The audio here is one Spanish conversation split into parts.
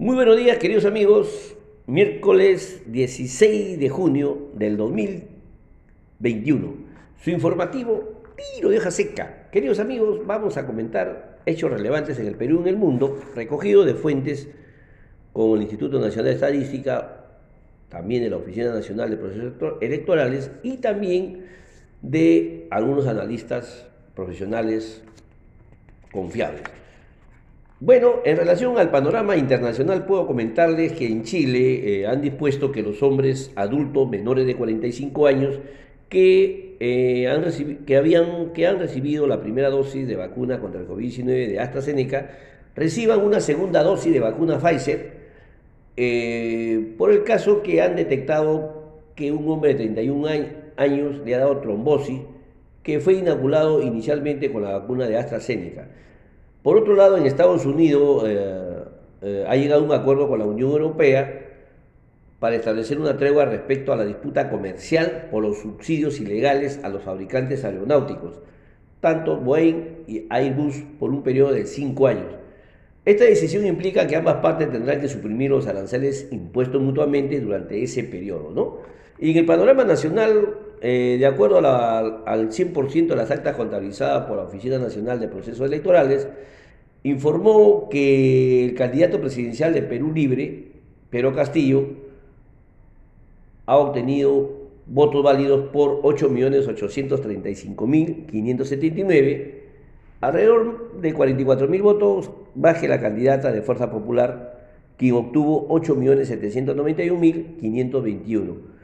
Muy buenos días, queridos amigos. Miércoles 16 de junio del 2021. Su informativo tiro de hoja seca. Queridos amigos, vamos a comentar hechos relevantes en el Perú y en el mundo, recogido de fuentes como el Instituto Nacional de Estadística, también de la Oficina Nacional de Procesos Electorales y también de algunos analistas profesionales confiables. Bueno, en relación al panorama internacional puedo comentarles que en Chile eh, han dispuesto que los hombres adultos menores de 45 años que, eh, han que, habían, que han recibido la primera dosis de vacuna contra el COVID-19 de AstraZeneca reciban una segunda dosis de vacuna Pfizer eh, por el caso que han detectado que un hombre de 31 años le ha dado trombosis que fue inoculado inicialmente con la vacuna de AstraZeneca. Por otro lado, en Estados Unidos eh, eh, ha llegado un acuerdo con la Unión Europea para establecer una tregua respecto a la disputa comercial por los subsidios ilegales a los fabricantes aeronáuticos, tanto Boeing y Airbus por un periodo de cinco años. Esta decisión implica que ambas partes tendrán que suprimir los aranceles impuestos mutuamente durante ese periodo. ¿no? Y en el panorama nacional, eh, de acuerdo al 100% de las actas contabilizadas por la Oficina Nacional de Procesos Electorales, informó que el candidato presidencial de Perú Libre, Pedro Castillo, ha obtenido votos válidos por 8.835.579, alrededor de 44.000 votos, baje la candidata de Fuerza Popular, quien obtuvo 8.791.521.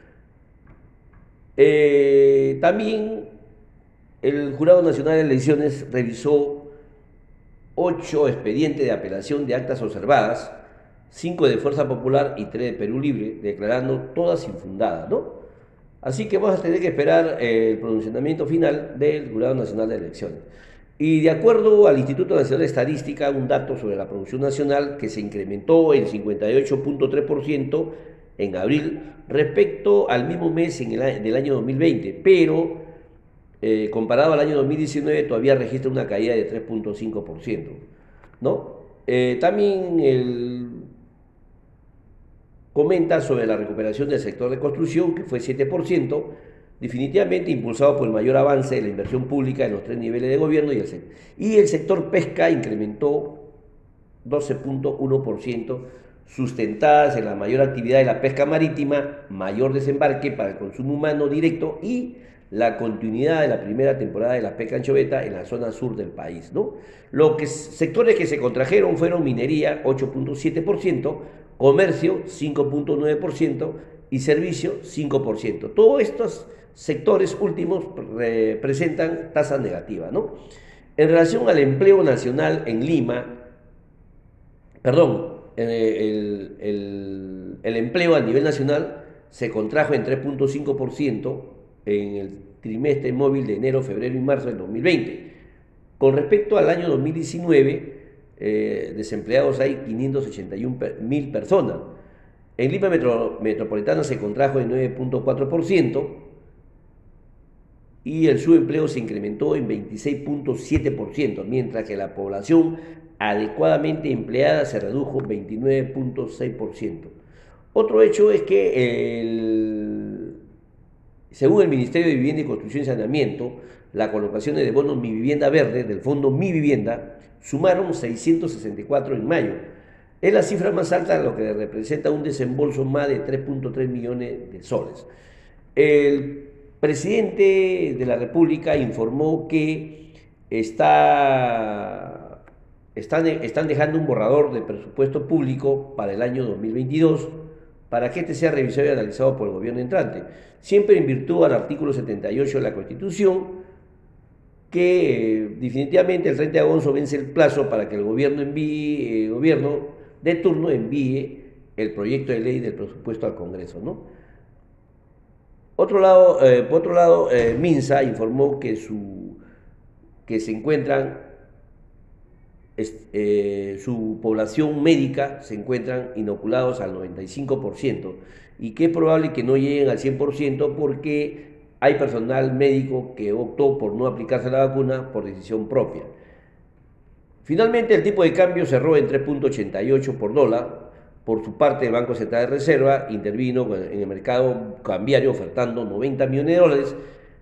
Eh, también el Jurado Nacional de Elecciones revisó ocho expedientes de apelación de actas observadas, cinco de Fuerza Popular y tres de Perú Libre, declarando todas infundadas, ¿no? Así que vamos a tener que esperar eh, el pronunciamiento final del Jurado Nacional de Elecciones. Y de acuerdo al Instituto Nacional de Estadística, un dato sobre la producción nacional que se incrementó en 58.3% en abril respecto al mismo mes en el, del año 2020, pero eh, comparado al año 2019 todavía registra una caída de 3.5%. ¿no? Eh, también el, comenta sobre la recuperación del sector de construcción, que fue 7%, definitivamente impulsado por el mayor avance de la inversión pública en los tres niveles de gobierno y el, y el sector pesca incrementó 12.1%, sustentadas en la mayor actividad de la pesca marítima, mayor desembarque para el consumo humano directo y la continuidad de la primera temporada de la pesca anchoveta en la zona sur del país. ¿no? Los sectores que se contrajeron fueron minería 8.7%, comercio 5.9% y servicio 5%. Todos estos sectores últimos presentan tasas negativas. ¿no? En relación al empleo nacional en Lima, perdón, el, el, el empleo a nivel nacional se contrajo en 3.5%, en el trimestre móvil de enero, febrero y marzo del 2020. Con respecto al año 2019, eh, desempleados hay 581 mil personas. En Lima Metropolitana se contrajo en 9.4% y el subempleo se incrementó en 26.7%, mientras que la población adecuadamente empleada se redujo 29.6%. Otro hecho es que según el Ministerio de Vivienda y Construcción y Saneamiento, la colocación de bonos Mi Vivienda Verde del fondo Mi Vivienda sumaron 664 en mayo. Es la cifra más alta, lo que representa un desembolso más de 3.3 millones de soles. El presidente de la República informó que está, están, están dejando un borrador de presupuesto público para el año 2022 para que este sea revisado y analizado por el gobierno entrante, siempre en virtud al artículo 78 de la Constitución, que eh, definitivamente el 30 de agosto vence el plazo para que el gobierno envíe, eh, gobierno de turno envíe el proyecto de ley del presupuesto al Congreso, ¿no? Otro lado, eh, por otro lado, Minsa informó que, su, que se encuentran eh, su población médica se encuentran inoculados al 95% y que es probable que no lleguen al 100% porque hay personal médico que optó por no aplicarse la vacuna por decisión propia. Finalmente, el tipo de cambio cerró en 3.88 por dólar, Por su parte, el Banco Central de Reserva intervino en el mercado cambiario ofertando 90 millones de dólares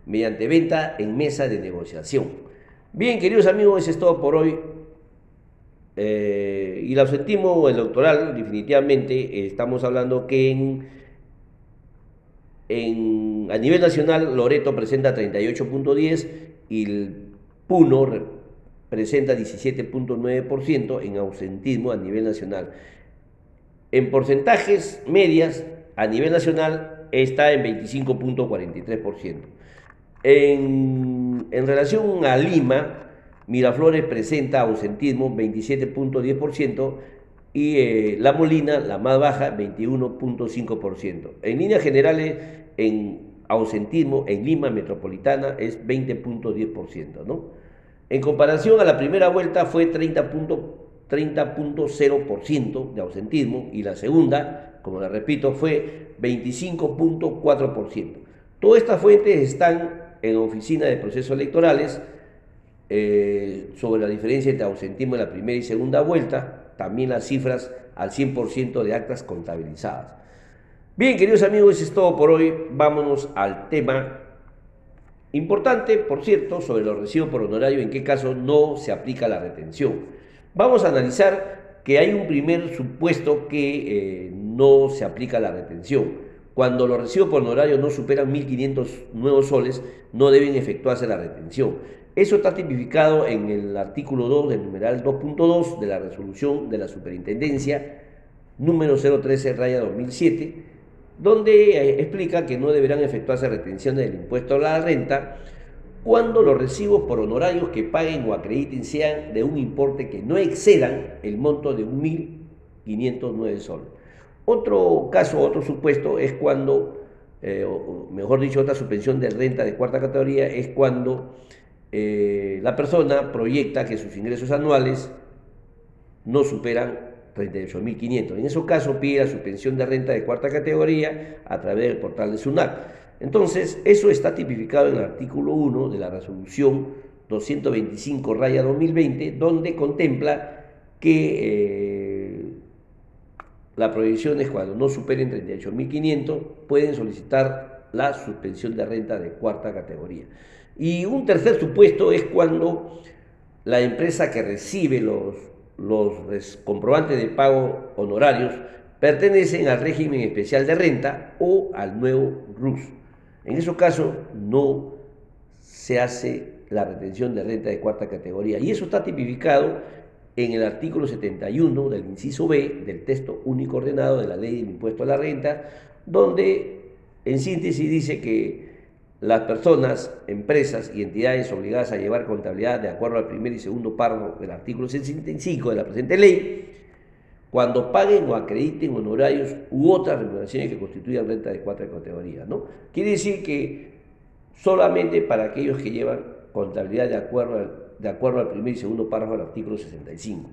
mediante venta en mesa de negociación. Bien, queridos amigos, eso es todo por hoy. Eh, y el ausentismo electoral, definitivamente, estamos hablando que en, en, a nivel nacional Loreto presenta 38.10 y el Puno presenta 17.9% en ausentismo a nivel nacional. En porcentajes medias, a nivel nacional, está en 25.43%. En, en relación a Lima, Miraflores presenta ausentismo 27.10% y eh, La Molina, la más baja, 21.5%. En líneas generales, en ausentismo en Lima metropolitana es 20.10%. ¿no? En comparación a la primera vuelta fue 30.0% de ausentismo y la segunda, como la repito, fue 25.4%. Todas estas fuentes están en oficina de procesos electorales eh, sobre la diferencia entre ausentismo en la primera y segunda vuelta, también las cifras al 100% de actas contabilizadas. Bien, queridos amigos, eso es todo por hoy. Vámonos al tema importante, por cierto, sobre los recibos por honorario, en qué caso no se aplica la retención. Vamos a analizar que hay un primer supuesto que eh, no se aplica la retención. Cuando los recibos por honorario no superan 1.500 nuevos soles, no deben efectuarse la retención. Eso está tipificado en el artículo 2 del numeral 2.2 de la resolución de la superintendencia número 013 raya 2007, donde eh, explica que no deberán efectuarse retenciones del impuesto a la renta cuando los recibos por honorarios que paguen o acrediten sean de un importe que no excedan el monto de 1.509 soles. Otro caso, otro supuesto es cuando, eh, o mejor dicho, otra suspensión de renta de cuarta categoría es cuando eh, la persona proyecta que sus ingresos anuales no superan 38.500. En esos casos pide la suspensión de renta de cuarta categoría a través del portal de SUNAT. Entonces, eso está tipificado en el artículo 1 de la resolución 225 raya 2020, donde contempla que eh, la prohibición es cuando no superen 38.500, pueden solicitar la suspensión de renta de cuarta categoría. Y un tercer supuesto es cuando la empresa que recibe los, los comprobantes de pago honorarios pertenecen al régimen especial de renta o al nuevo RUS. En esos casos no se hace la retención de renta de cuarta categoría y eso está tipificado en el artículo 71 del inciso B del texto único ordenado de la ley del impuesto a la renta, donde en síntesis dice que las personas, empresas y entidades obligadas a llevar contabilidad de acuerdo al primer y segundo párrafo del artículo 65 de la presente ley, cuando paguen o acrediten honorarios u otras remuneraciones que constituyan renta de cuarta categoría. ¿no? Quiere decir que solamente para aquellos que llevan contabilidad de acuerdo al de acuerdo al primer y segundo párrafo del artículo 65.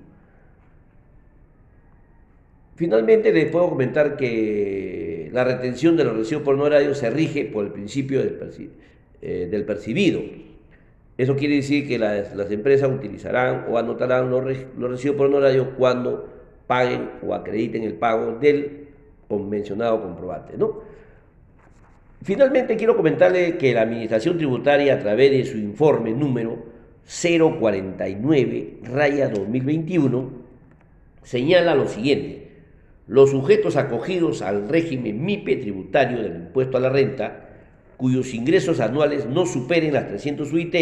Finalmente les puedo comentar que la retención de los recibos por honorario se rige por el principio del, eh, percibido. Eso quiere decir que las, empresas utilizarán o anotarán los, los recibos por honorario cuando paguen o acrediten el pago del convencionado comprobante. ¿no? Finalmente quiero comentarle que la Administración Tributaria a través de su informe número 049, raya 2021, señala lo siguiente. Los sujetos acogidos al régimen MIPE tributario del impuesto a la renta, cuyos ingresos anuales no superen las 300 UIT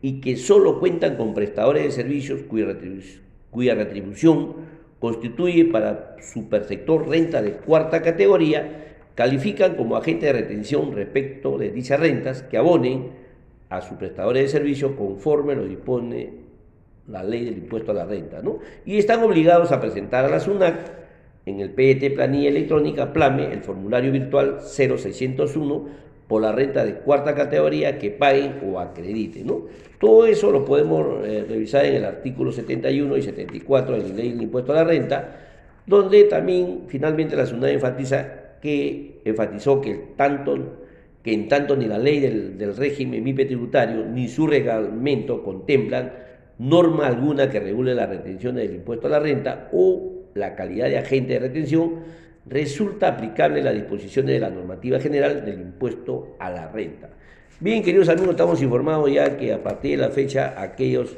y que solo cuentan con prestadores de servicios cuya, retribución constituye para su perceptor renta de cuarta categoría, califican como agente de retención respecto de dichas rentas que abonen a sus prestadores de servicio conforme lo dispone la ley del impuesto a la renta, ¿no? Y están obligados a presentar a la SUNAC en el PET Planilla Electrónica PLAME el formulario virtual 0601 por la renta de cuarta categoría que paguen o acrediten, ¿no? Todo eso lo podemos eh, revisar en el artículo 71 y 74 de la ley del impuesto a la renta, donde también finalmente la SUNAC enfatiza que enfatizó que tanto que en tanto ni la ley del, régimen MIPE tributario ni su reglamento contemplan norma alguna que regule la retención del impuesto a la renta o la calidad de agente de retención, resulta aplicable la disposición de la normativa general del impuesto a la renta. Bien, queridos amigos, estamos informados ya que a partir de la fecha aquellos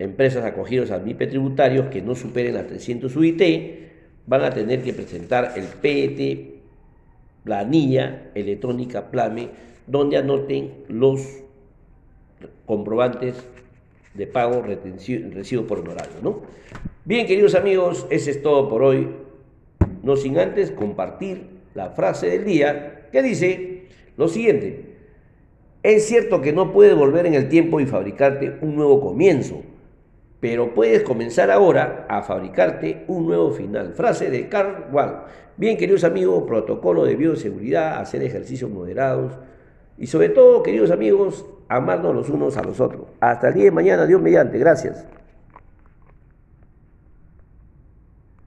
empresas acogidos al MIPE tributarios que no superen a 300 UIT van a tener que presentar el PET, planilla electrónica PLAME, donde anoten los comprobantes de pago recibo por honorario, ¿no? Bien, queridos amigos, ese es todo por hoy. No sin antes compartir la frase del día que dice lo siguiente. Es cierto que no puedes volver en el tiempo y fabricarte un nuevo comienzo, pero puedes comenzar ahora a fabricarte un nuevo final. Frase de Carl Wall. Bien, queridos amigos, protocolo de bioseguridad, hacer ejercicios moderados y sobre todo, queridos amigos, amarnos los unos a los otros. Hasta el día de mañana, Dios mediante. Gracias.